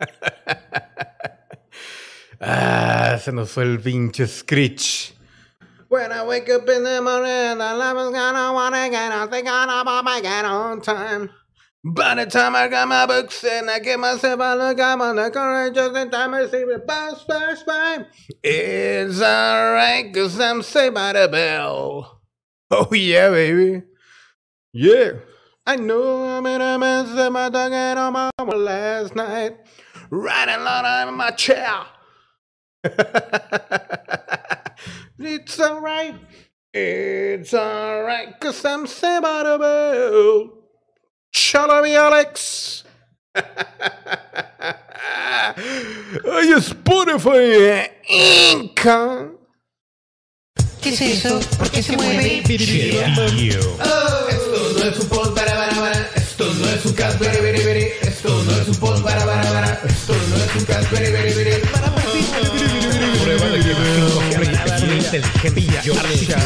ah, se nos fue el pinche Screech. When I wake up in the morning, the love is gonna wanna get on, think about my get on time. By the time I got my books and I get myself a look, I'm on the courage just in time I see the bus pass by. It's alright, cause I'm saved by the bell. Oh yeah, baby. Yeah. I know I made a mess of my dog and on my last night. Riding lot in my chair. it's alright. It's alright, cause I'm saved by the bell. Shalom, Alex. Ay, Spotify, Inca. ¿Qué es eso? ¿Por qué se mueve? Esto no es un pod para para para. Esto no es un cast. Esto no es un pod para para que inteligencia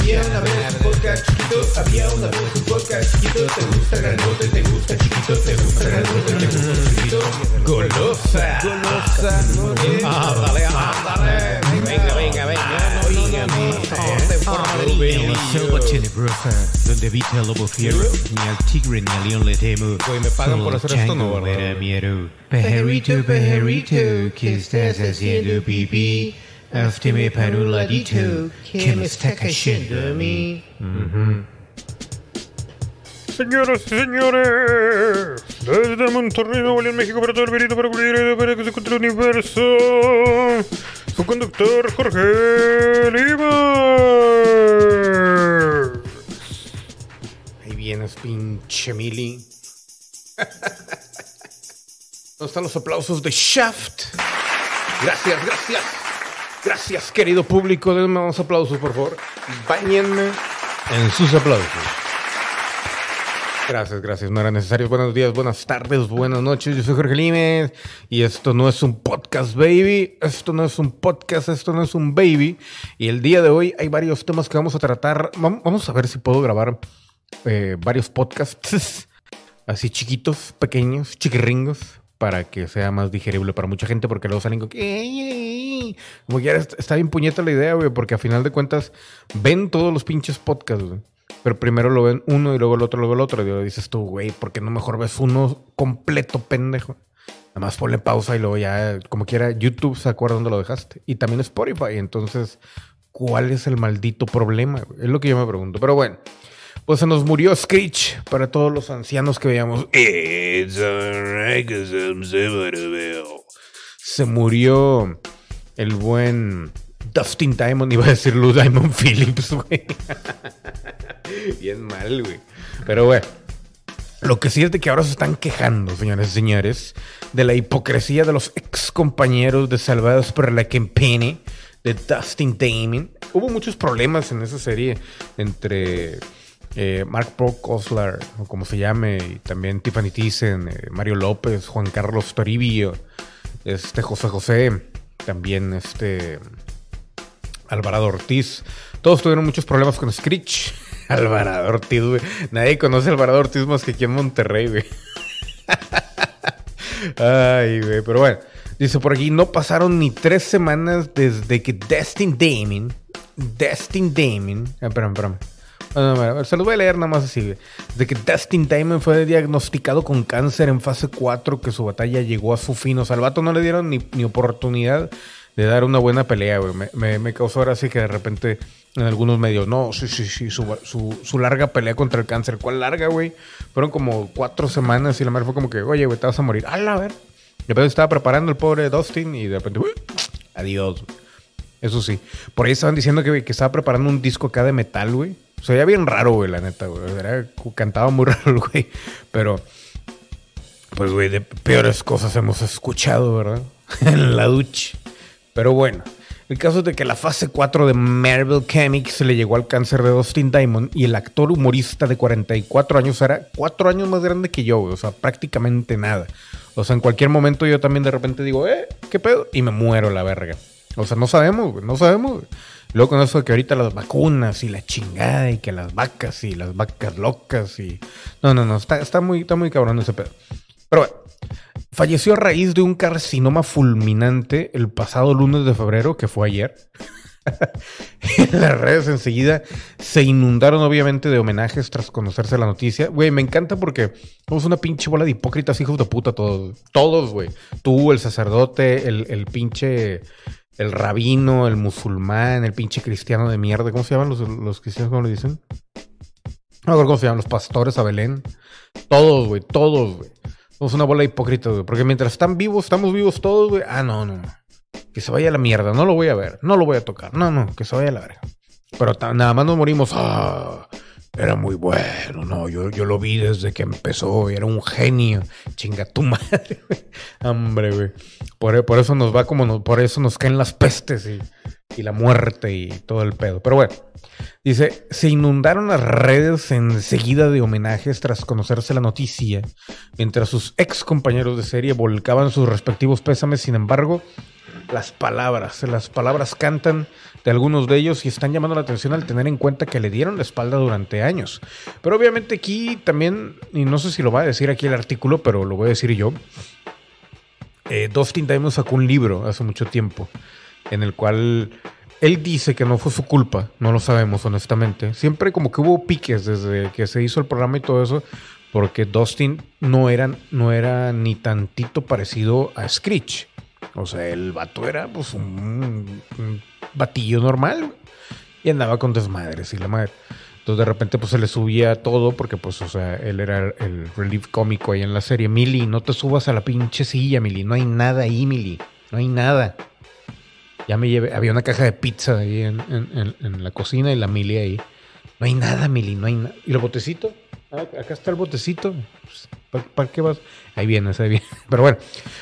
Había una vez un podcast chiquito. Había una vez un podcast chiquito. Te gusta grandote, te gusta chiquito, te gusta grandote, te gusta chiquito. Golosa. Golosa. Ándale, ándale. Venga, venga, venga. Forma En selva tenebrosa, donde habita el lobo fiero, ni al tigre ni al león le temo. Güey, me pagan por hacer esto, ¿no, verdad? miedo. Pajarito, ¿qué estás haciendo, pipí? Para un ladito, que me está cayendo a mí. Señoras y señores, desde Monterrey, Nuevo León, México, para todo el verito, para para que se encuentre el universo, su conductor Jorge Lima. Ahí vienes, pinche Mili. ¿Dónde están los aplausos de Shaft? Gracias, gracias. Gracias, querido público. Denme unos aplausos, por favor. Báñenme en sus aplausos. Gracias, gracias. No era necesario. Buenos días, buenas tardes, buenas noches. Yo soy Jorge Limes y esto no es un podcast, baby. Esto no es un podcast, esto no es un baby. Y el día de hoy hay varios temas que vamos a tratar. Vam- Vamos a ver si puedo grabar eh, varios podcasts así chiquitos, pequeños, chiquirringos, para que sea más digerible para mucha gente, porque luego salen con que... Como que ya está bien puñeta la idea, güey, porque a final de cuentas ven todos los pinches podcasts, güey. Pero primero lo ven uno y luego el otro, luego el otro. Y luego dices tú, güey, ¿por qué no mejor ves uno completo, pendejo? Nada más ponle pausa y luego ya, como quiera, YouTube se acuerda dónde lo dejaste. Y también Spotify. Entonces, ¿cuál es el maldito problema? Es lo que yo me pregunto. Pero bueno, pues se nos murió Screech para todos los ancianos que veíamos. It's Severo. Se murió el buen Dustin Diamond, iba a decir Lou Diamond Phillips, güey. Bien mal, güey. Pero bueno. Lo que sí es de que ahora se están quejando, señores y señores, de la hipocresía de los ex compañeros de Salvados por la Campene de Dustin Damon. Hubo muchos problemas en esa serie entre eh, Mark Brock Osler, o como se llame, y también Tiffany Thyssen, eh, Mario López, Juan Carlos Toribio, este José José, también este Alvarado Ortiz. Todos tuvieron muchos problemas con Screech. Alvarado Ortiz, güey. Nadie conoce a Alvarado Ortiz más que aquí en Monterrey, güey. Ay, güey. Pero bueno. Dice por aquí, no pasaron ni tres semanas desde que Destin Damon... Destin Damon... Ah, espérame, espérame. Ah, no, ver, se los voy a leer nada más así. güey. De que Dustin Diamond fue diagnosticado con cáncer en fase 4, que su batalla llegó a su fin. O sea, al vato no le dieron ni, ni oportunidad de dar una buena pelea, güey. Me causó ahora sí que de repente en algunos medios, no, sí, sí, sí, su, su, larga pelea contra el cáncer. ¿Cuál larga, güey? Fueron como cuatro semanas y la madre fue como que, oye, güey, te vas a morir. ¡A la ver! De repente estaba preparando el pobre Dustin y de repente, adiós, güey. Eso sí. Por ahí estaban diciendo que, que estaba preparando un disco acá de metal, güey. O sea, ya bien raro, güey, la neta, güey. Cantaba muy raro el güey. Pero, pues, güey, de peores cosas hemos escuchado, ¿verdad? en la ducha. Pero bueno, el caso es de que la fase 4 de Marvel Comics le llegó al cáncer de Dustin Diamond y el actor humorista de 44 años era 4 años más grande que yo. O sea, prácticamente nada. O sea, en cualquier momento yo también de repente digo, eh, ¿qué pedo? Y me muero la verga. O sea, no sabemos, no sabemos. Luego con eso de que ahorita las vacunas y la chingada y que las vacas y las vacas locas y... No, no, no, está, muy, está muy cabrón ese pedo. Pero bueno, falleció a raíz de un carcinoma fulminante el pasado lunes de febrero, que fue ayer. en las redes enseguida se inundaron obviamente de homenajes tras conocerse la noticia. Güey, me encanta porque somos una pinche bola de hipócritas, hijos de puta todos. Todos, güey. Tú, el sacerdote, el, el pinche... El rabino, el musulmán, el pinche cristiano de mierda. ¿Cómo se llaman los, los cristianos? ¿Cómo le dicen? No me acuerdo cómo se llaman. Los pastores a Belén. Todos, güey. Todos, güey. Somos una bola de hipócritas, güey. Porque mientras están vivos, estamos vivos todos, güey. Ah, no, no. Que se vaya a la mierda. No lo voy a ver. No lo voy a tocar. No, no. Que se vaya a la verga. Pero nada más nos morimos. Ah, era muy bueno. No, yo, yo lo vi desde que empezó. Era un genio. Chinga tu madre. Hombre, güey. Por, por eso nos va como nos, por eso nos caen las pestes y, y la muerte y todo el pedo. Pero bueno. Dice, se inundaron las redes enseguida de homenajes tras conocerse la noticia, mientras sus ex compañeros de serie volcaban sus respectivos pésames. Sin embargo, las palabras, las palabras cantan de algunos de ellos y están llamando la atención al tener en cuenta que le dieron la espalda durante años. Pero obviamente aquí también, y no sé si lo va a decir aquí el artículo, pero lo voy a decir yo. Eh, Dustin Diamond sacó un libro hace mucho tiempo en el cual él dice que no fue su culpa, no lo sabemos honestamente. Siempre como que hubo piques desde que se hizo el programa y todo eso, porque Dustin no era, no era ni tantito parecido a Screech. O sea, el vato era pues un, un batillo normal y andaba con desmadres y la madre. Entonces de repente pues se le subía todo porque pues o sea, él era el relief cómico ahí en la serie. Mili, no te subas a la pinche silla, Mili, no hay nada ahí, Mili, no hay nada. Ya me llevé, había una caja de pizza ahí en, en- en- en la cocina y la Mili ahí. No hay nada, Mili, no hay nada. ¿Y el botecito? Ah, acá está el botecito. Pues, ¿Para qué vas? Ahí viene, ahí viene. Pero bueno,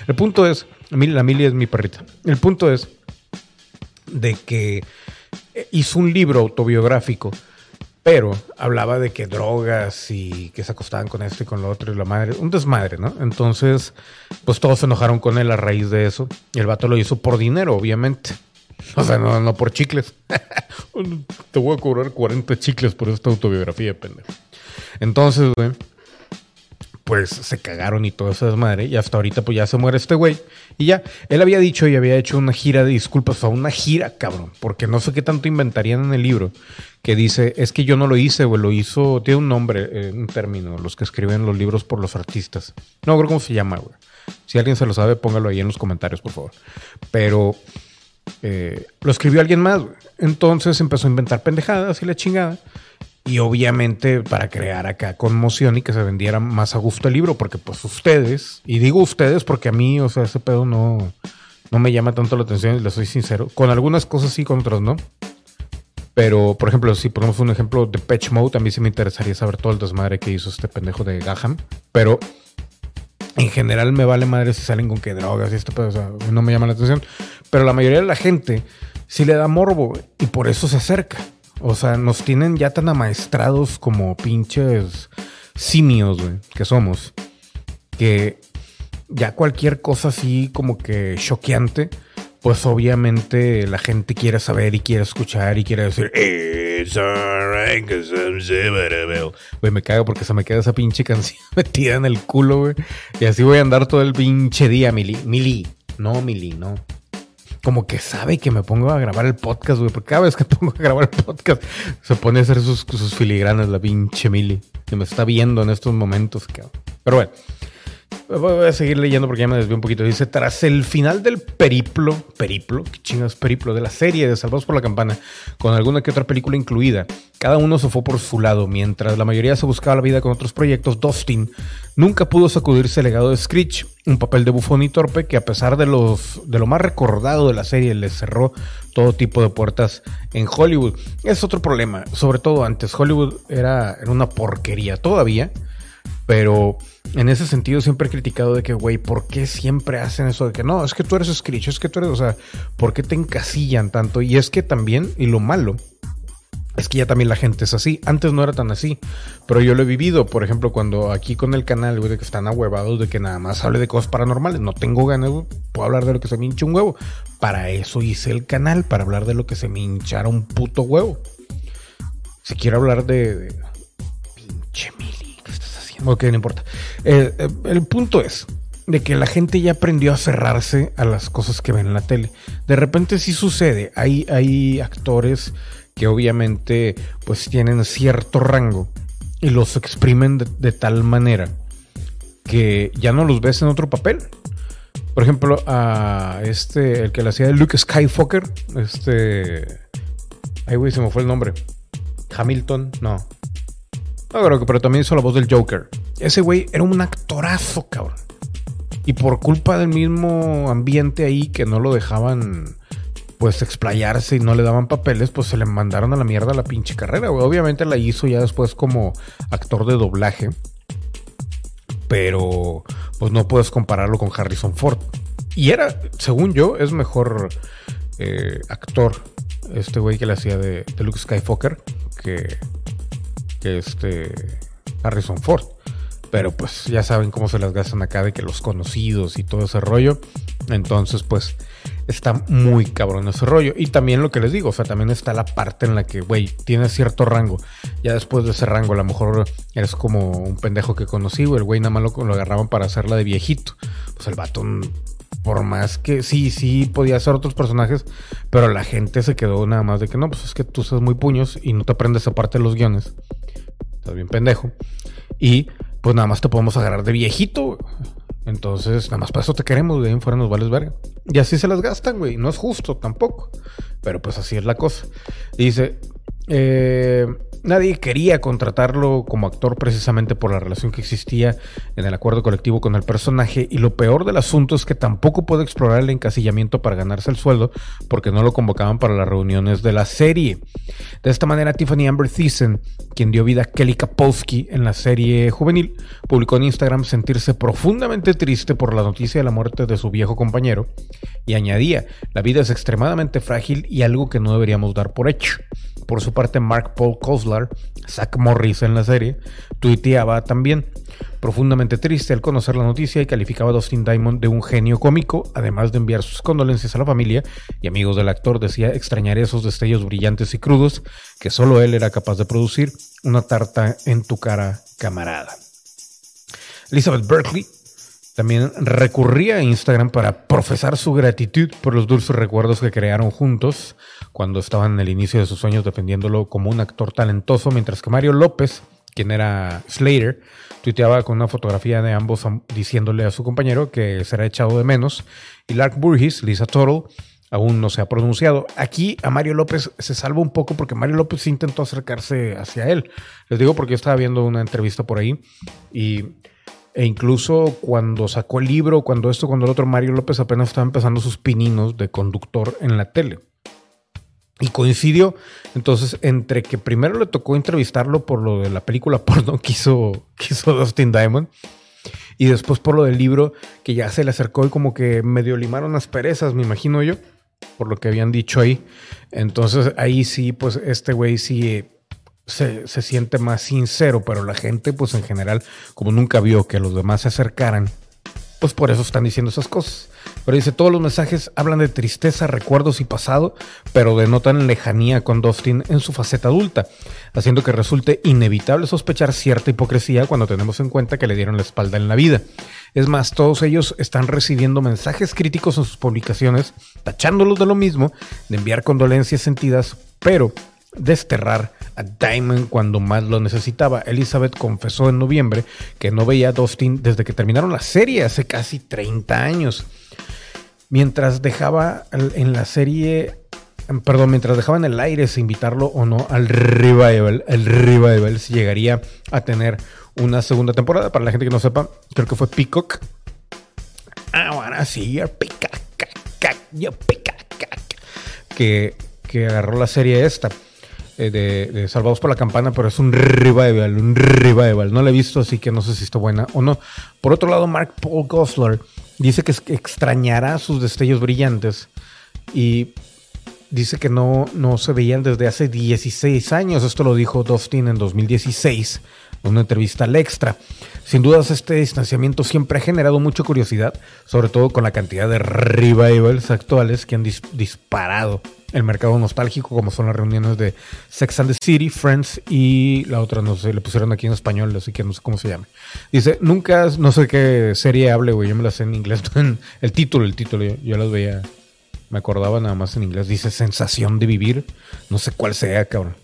el punto es, la Mili es mi perrita. El punto es de que hizo un libro autobiográfico, pero hablaba de que drogas y que se acostaban con esto y con lo otro y la madre, un desmadre, ¿no? Entonces, pues todos se enojaron con él a raíz de eso. Y el vato lo hizo por dinero, obviamente. O sea, no, no por chicles. Te voy a cobrar 40 chicles por esta autobiografía, pendejo. Entonces, güey, pues se cagaron y todo ese desmadre. Y hasta ahorita, pues ya se muere este güey. Y ya, él había dicho y había hecho una gira de disculpas, o una gira, cabrón. Porque no sé qué tanto inventarían en el libro. Que dice, es que yo no lo hice, güey, lo hizo, tiene un nombre, eh, un término, los que escriben los libros por los artistas. No creo cómo se llama, güey. Si alguien se lo sabe, póngalo ahí en los comentarios, por favor. Pero eh, lo escribió alguien más, güey. Entonces empezó a inventar pendejadas y la chingada. Y obviamente para crear acá conmoción y que se vendiera más a gusto el libro, porque pues ustedes, y digo ustedes porque a mí, o sea, ese pedo no, no me llama tanto la atención, les soy sincero. Con algunas cosas sí, con otras no. Pero, por ejemplo, si ponemos un ejemplo de Patch Mode, a mí sí me interesaría saber todo el desmadre que hizo este pendejo de Gaham. Pero en general me vale madre si salen con que drogas y esto, pero o sea, no me llama la atención. Pero la mayoría de la gente sí le da morbo y por eso se acerca. O sea, nos tienen ya tan amaestrados como pinches simios, güey, que somos, que ya cualquier cosa así como que choqueante, pues obviamente la gente quiere saber y quiere escuchar y quiere decir, It's alright 'cause I'm Zebarabel". Güey, me cago porque se me queda esa pinche canción metida en el culo, güey. Y así voy a andar todo el pinche día, Mili. Mili, no, Mili, no. Como que sabe que me pongo a grabar el podcast, güey. Porque cada vez que pongo a grabar el podcast, se pone a hacer sus, sus filigranas la pinche Mili. Que me está viendo en estos momentos, cabrón. Pero bueno. Voy a seguir leyendo porque ya me desvió un poquito. Dice, tras el final del periplo, periplo, qué chingas periplo, de la serie de Salvados por la Campana, con alguna que otra película incluida, cada uno se fue por su lado, mientras la mayoría se buscaba la vida con otros proyectos, Dustin nunca pudo sacudirse el legado de Screech, un papel de bufón y torpe que a pesar de, lo más recordado de la serie, le cerró todo tipo de puertas en Hollywood. Es otro problema, sobre todo antes, Hollywood era, era una porquería todavía, pero en ese sentido siempre he criticado de que, güey, ¿por qué siempre hacen eso de que no, es que tú eres Screech, es que tú eres, o sea, ¿por qué te encasillan tanto? Y es que también, y lo malo, es que ya también la gente es así. Antes no era tan así, pero yo lo he vivido, por ejemplo, cuando aquí con el canal, güey, de que están ahuevados de que nada más hable de cosas paranormales. No tengo ganas, güey, puedo hablar de lo que se me hincha un huevo. Para eso hice el canal, para hablar de lo que se me hinchara un puto huevo. Si quiero hablar de... Pinche Mili, ¿qué estás haciendo? Ok, no importa. Eh, eh, el punto es de que la gente ya aprendió a cerrarse a las cosas que ven en la tele. De repente sí sucede, hay, hay actores que obviamente pues tienen cierto rango y los exprimen de, tal manera que ya no los ves en otro papel. Por ejemplo, a este, el que le hacía de Luke Skywalker, este... Ay, güey, se me fue el nombre. Hamilton, no. No creo que, pero también hizo la voz del Joker. Ese güey era un actorazo, cabrón. Y por culpa del mismo ambiente ahí que no lo dejaban pues explayarse y no le daban papeles, pues se le mandaron a la mierda la pinche carrera. Obviamente la hizo ya después como actor de doblaje. Pero pues no puedes compararlo con Harrison Ford. Y era, según yo, es mejor eh, actor este güey que le hacía de, de Luke Skywalker que, que este Harrison Ford. Pero pues ya saben cómo se las gastan acá de que los conocidos y todo ese rollo. Entonces pues está muy cabrón ese rollo. Y también lo que les digo, o sea, también está la parte en la que, güey, tienes cierto rango. Ya después de ese rango, a lo mejor eres como un pendejo que conocí, güey. El güey nada más lo, lo agarraban para hacerla de viejito. Pues el vato, por más que sí, sí podía hacer otros personajes, pero la gente se quedó nada más de que no, pues es que tú sos muy puños y no te aprendes aparte de los guiones. Estás bien pendejo. Y pues nada más te podemos agarrar de viejito. Entonces, nada más para eso te queremos, de ahí en fuera nos vales verga. Y así se las gastan, güey. No es justo tampoco. Pero pues así es la cosa. Dice, eh, nadie quería contratarlo como actor precisamente por la relación que existía en el acuerdo colectivo con el personaje. Y lo peor del asunto es que tampoco puede explorar el encasillamiento para ganarse el sueldo porque no lo convocaban para las reuniones de la serie. De esta manera, Tiffany Amber Thiessen, quien dio vida a Kelly Kapowski en la serie juvenil, publicó en Instagram sentirse profundamente triste por la noticia de la muerte de su viejo compañero y añadía, la vida es extremadamente frágil y algo que no deberíamos dar por hecho. Por su parte, Mark Paul Koslar, Zach Morris en la serie, tuiteaba también, profundamente triste al conocer la noticia y calificaba a Dustin Diamond de un genio cómico, además de enviar sus condolencias a la familia y amigos del actor, decía extrañar esos destellos brillantes y crudos que solo él era capaz de producir, una tarta en tu cara, camarada. Elizabeth Berkeley también recurría a Instagram para profesar su gratitud por los dulces recuerdos que crearon juntos cuando estaban en el inicio de sus sueños defendiéndolo como un actor talentoso, mientras que Mario López, quien era Slater, tuiteaba con una fotografía de ambos diciéndole a su compañero que será echado de menos, y Lark Burgess, Lisa Tuttle, aún no se ha pronunciado. Aquí a Mario López se salva un poco porque Mario López intentó acercarse hacia él. Les digo porque yo estaba viendo una entrevista por ahí y e incluso cuando sacó el libro, cuando esto, cuando el otro, Mario López apenas estaba empezando sus pininos de conductor en la tele. Y coincidió, entonces, entre que primero le tocó entrevistarlo por lo de la película porno que hizo, que hizo Dustin Diamond, y después por lo del libro, que ya se le acercó y como que medio limaron las perezas, me imagino yo, por lo que habían dicho ahí. Entonces ahí sí, pues este güey sí se, se, siente más sincero, pero la gente, pues en general, como nunca vio que los demás se acercaran, pues por eso están diciendo esas cosas. Pero dice, todos los mensajes hablan de tristeza, recuerdos y pasado, pero denotan lejanía con Dustin en su faceta adulta, haciendo que resulte inevitable sospechar cierta hipocresía cuando tenemos en cuenta que le dieron la espalda en la vida. Es más, todos ellos están recibiendo mensajes críticos en sus publicaciones, tachándolos de lo mismo, de enviar condolencias sentidas, pero desterrar a Diamond cuando más lo necesitaba. Elizabeth confesó en noviembre que no veía a Dustin desde que terminaron la serie hace casi 30 años. Mientras dejaba en la serie, perdón, mientras dejaba en el aire si invitarlo o no al revival, el revival si llegaría a tener una segunda temporada. Para la gente que no sepa, creo que fue Peacock. Ahora sí, Peacock, que, que agarró la serie esta. Eh, de, Salvados por la Campana, pero es un revival, un revival. No la he visto, así que no sé si está buena o no. Por otro lado, Mark Paul Gosler dice que extrañará sus destellos brillantes y dice que no, no se veían desde hace 16 años. Esto lo dijo Dustin en 2016 en una entrevista al extra. Sin dudas, este distanciamiento siempre ha generado mucha curiosidad, sobre todo con la cantidad de revivals actuales que han dis- disparado el mercado nostálgico, como son las reuniones de Sex and the City, Friends y la otra, no sé, le pusieron aquí en español, así que no sé cómo se llama. Dice, nunca, no sé qué serie hable, güey, yo me la sé en inglés, el título, el título, yo, yo las veía, me acordaba nada más en inglés, dice sensación de vivir, no sé cuál sea, cabrón.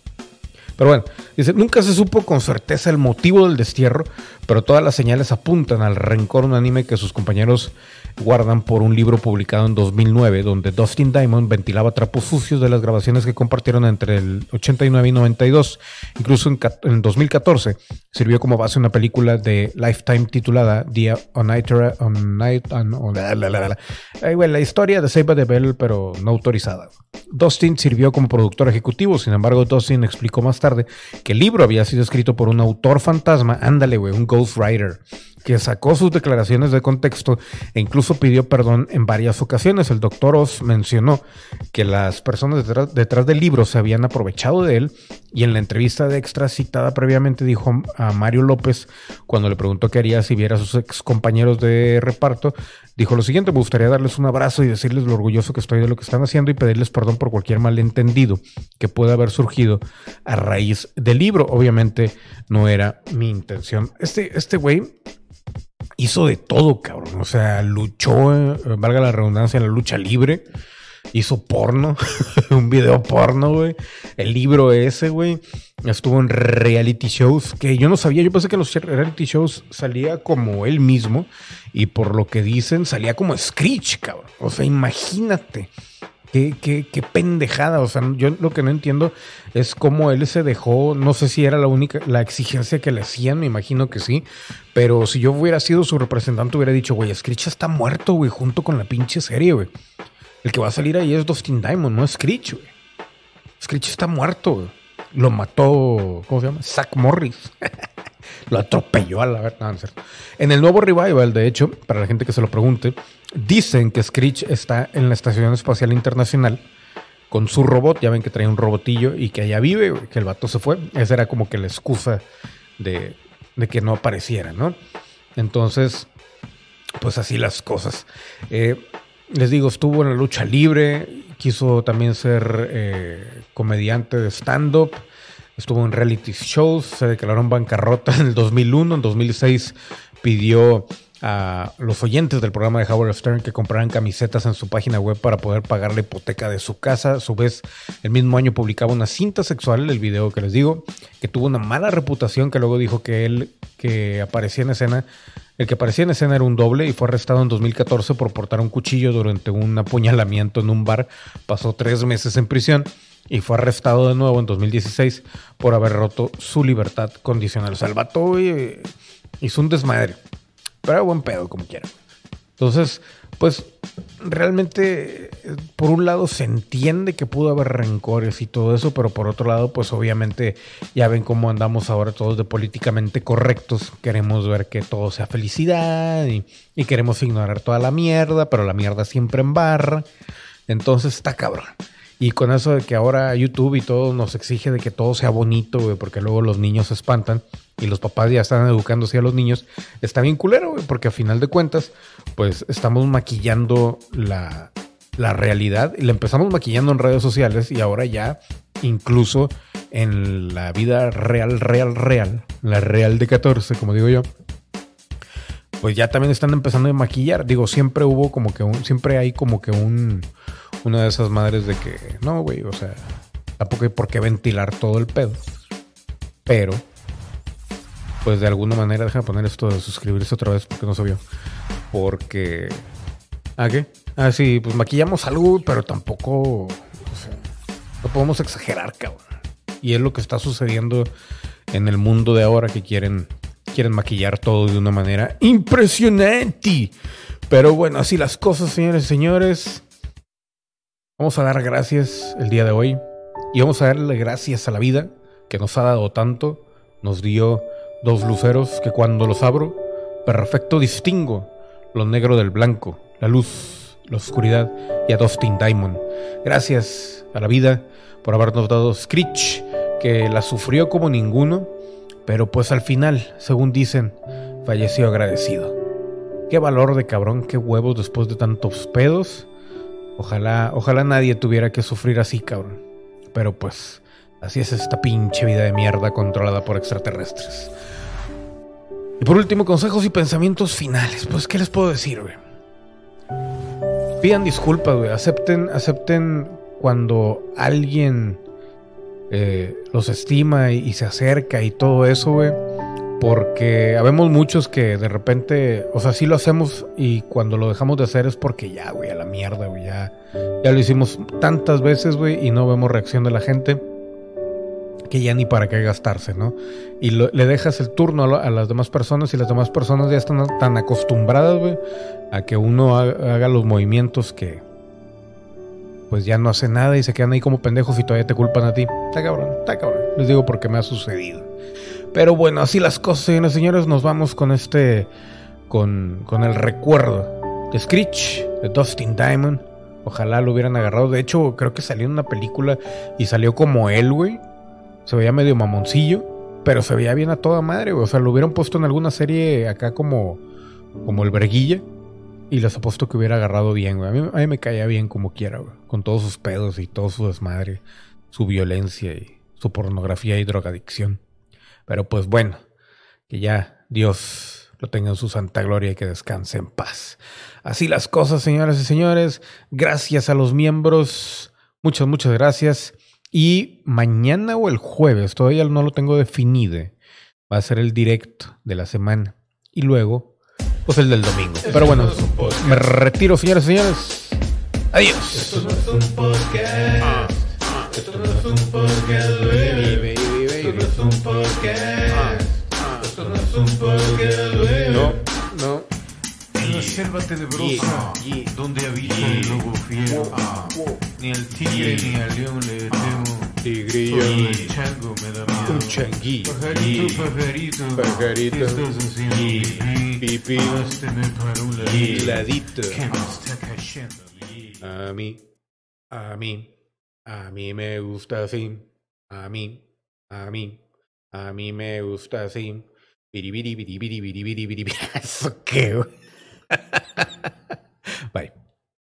Pero bueno, dice, nunca se supo con certeza el motivo del destierro, pero todas las señales apuntan al rencor unánime que sus compañeros guardan por un libro publicado en 2009, donde Dustin Diamond ventilaba trapos sucios de las grabaciones que compartieron entre el 89 y 92. Incluso en, en 2014 sirvió como base una película de Lifetime titulada The Uniter- Unit- Un- Un- la, historia de Save the Bell, pero no autorizada. Dustin sirvió como productor ejecutivo, sin embargo, Dustin explicó más tarde que el libro había sido escrito por un autor fantasma, ándale, güey, un ghostwriter, que sacó sus declaraciones de contexto e incluso pidió perdón en varias ocasiones. El doctor Oz mencionó que las personas detrás, detrás del libro se habían aprovechado de él y en la entrevista de extra citada previamente dijo a Mario López, cuando le preguntó qué haría si viera a sus ex compañeros de reparto, dijo lo siguiente, me gustaría darles un abrazo y decirles lo orgulloso que estoy de lo que están haciendo y pedirles perdón por cualquier malentendido que pueda haber surgido a raíz del libro. Obviamente no era mi intención. Este, este güey hizo de todo, cabrón. O sea, luchó, eh, valga la redundancia, en la lucha libre. Hizo porno, un video porno, güey. El libro ese, güey. Estuvo en reality shows que yo no sabía. Yo pensé que los reality shows salía como él mismo. Y por lo que dicen, salía como Screech, cabrón. O sea, imagínate. Qué, pendejada. O sea, yo lo que no entiendo es cómo él se dejó. No sé si era la única, la exigencia que le hacían, me imagino que sí. Pero si yo hubiera sido su representante, hubiera dicho, güey, Screech está muerto, güey, junto con la pinche serie, güey. El que va a salir ahí es Dustin Diamond, no Screech, güey. Screech está muerto, güey. Lo mató, ¿cómo se llama? Zach Morris. lo atropelló a la verdad. No, en el nuevo revival, de hecho, para la gente que se lo pregunte, dicen que Screech está en la Estación Espacial Internacional con su robot. Ya ven que trae un robotillo y que allá vive, que el vato se fue. Esa era como que la excusa de, que no apareciera, ¿no? Entonces, pues así las cosas. Eh, les digo, estuvo en la lucha libre, quiso también ser eh, comediante de stand-up, estuvo en reality shows, se declaró en bancarrota en el 2001, en 2006 pidió a los oyentes del programa de Howard Stern que compraran camisetas en su página web para poder pagar la hipoteca de su casa. A su vez, el mismo año publicaba una cinta sexual, el video que les digo, que tuvo una mala reputación, que luego dijo que él que aparecía en escena, el que aparecía en escena era un doble y fue arrestado en 2014 por portar un cuchillo durante un apuñalamiento en un bar. Pasó tres meses en prisión y fue arrestado de nuevo en 2016 por haber roto su libertad condicional. O sea, hizo un desmadre. Pero era buen pedo, como quiera. Entonces, pues realmente, eh, por un lado se entiende que pudo haber rencores y todo eso, pero por otro lado, pues obviamente ya ven cómo andamos ahora todos de políticamente correctos. Queremos ver que todo sea felicidad y, y queremos ignorar toda la mierda, pero la mierda siempre en barra. Entonces está cabrón. Y con eso de que ahora YouTube y todo nos exige de que todo sea bonito, güey, porque luego los niños se espantan y los papás ya están educándose a los niños, está bien culero, güey, porque a final de cuentas, pues estamos maquillando la, la realidad y la empezamos maquillando en redes sociales y ahora ya incluso en la vida real, real, real, la real de 14, como digo yo, pues ya también están empezando a maquillar. Digo, siempre hubo como que un, siempre hay como que un, una de esas madres de que, no, güey, o sea, tampoco hay por qué ventilar todo el pedo. Pero, pues de alguna manera, déjame poner esto de suscribirse otra vez porque no se vio. Porque, ¿ah, qué? Ah, sí, pues maquillamos algo, pero tampoco, o sea, no podemos exagerar, cabrón. Y es lo que está sucediendo en el mundo de ahora que quieren quieren maquillar todo de una manera impresionante. Pero bueno, así las cosas, señores y señores. Vamos a dar gracias el día de hoy. Y vamos a darle gracias a la vida que nos ha dado tanto. Nos dio dos luceros que cuando los abro, perfecto distingo lo negro del blanco, la luz, la oscuridad y a Dustin Diamond. Gracias a la vida por habernos dado Screech, que la sufrió como ninguno Pero pues al final, según dicen, falleció agradecido. Qué valor de cabrón, qué huevos después de tantos pedos. Ojalá, ojalá nadie tuviera que sufrir así, cabrón. Pero pues, así es esta pinche vida de mierda controlada por extraterrestres. Y por último, consejos y pensamientos finales. Pues, ¿qué les puedo decir, güey? Pidan disculpas, güey. Acepten, acepten cuando alguien eh, los estima y, y se acerca y todo eso, güey. Porque habemos muchos que de repente, o sea, sí lo hacemos y cuando lo dejamos de hacer es porque ya, güey, a la mierda, güey, ya, ya lo hicimos tantas veces, güey, y no vemos reacción de la gente que ya ni para qué gastarse, ¿no? Y le dejas el turno a, las demás personas y las demás personas ya están tan acostumbradas, güey, a que uno ha- haga los movimientos que pues ya no hace nada y se quedan ahí como pendejos y todavía te culpan a ti. Está cabrón, está cabrón. Les digo porque me ha sucedido. Pero bueno, así las cosas, señores señores, nos vamos con este, con, con el recuerdo de Screech, de Dustin Diamond. Ojalá lo hubieran agarrado. De hecho, creo que salió en una película y salió como él, güey. Se veía medio mamoncillo, pero se veía bien a toda madre, güey. O sea, lo hubieran puesto en alguna serie acá como, como el Verguilla. Y les apuesto que hubiera agarrado bien, güey. A mí, a mí me caía bien como quiera, güey. Con todos sus pedos y todo su desmadre, su violencia y su pornografía y drogadicción. Pero pues bueno, que ya Dios lo tenga en su santa gloria y que descanse en paz. Así las cosas, señoras y señores. Gracias a los miembros. Muchas, muchas gracias. Y mañana o el jueves, todavía no lo tengo definido, va a ser el directo de la semana. Y luego, pues el del domingo. Pero bueno, me retiro, señores y señores. Adiós. Esto no es un podcast. Tenebrosa, donde habita el lobo fiero, ni al tigre ni al león le temo. Tigrillo. Solo el chango me da miedo. Un changuillo. Pajarito, pajarito, Pajarito. ¿qué estás haciendo? Pipí, para un ladito, Ladito. que me está cayendo. A mí, a mí, a mí me gusta así. A mí, a mí, a mí me gusta así. Biribiri, biribiri, biribiri, biribiri. ¿Eso qué, güey? Bye.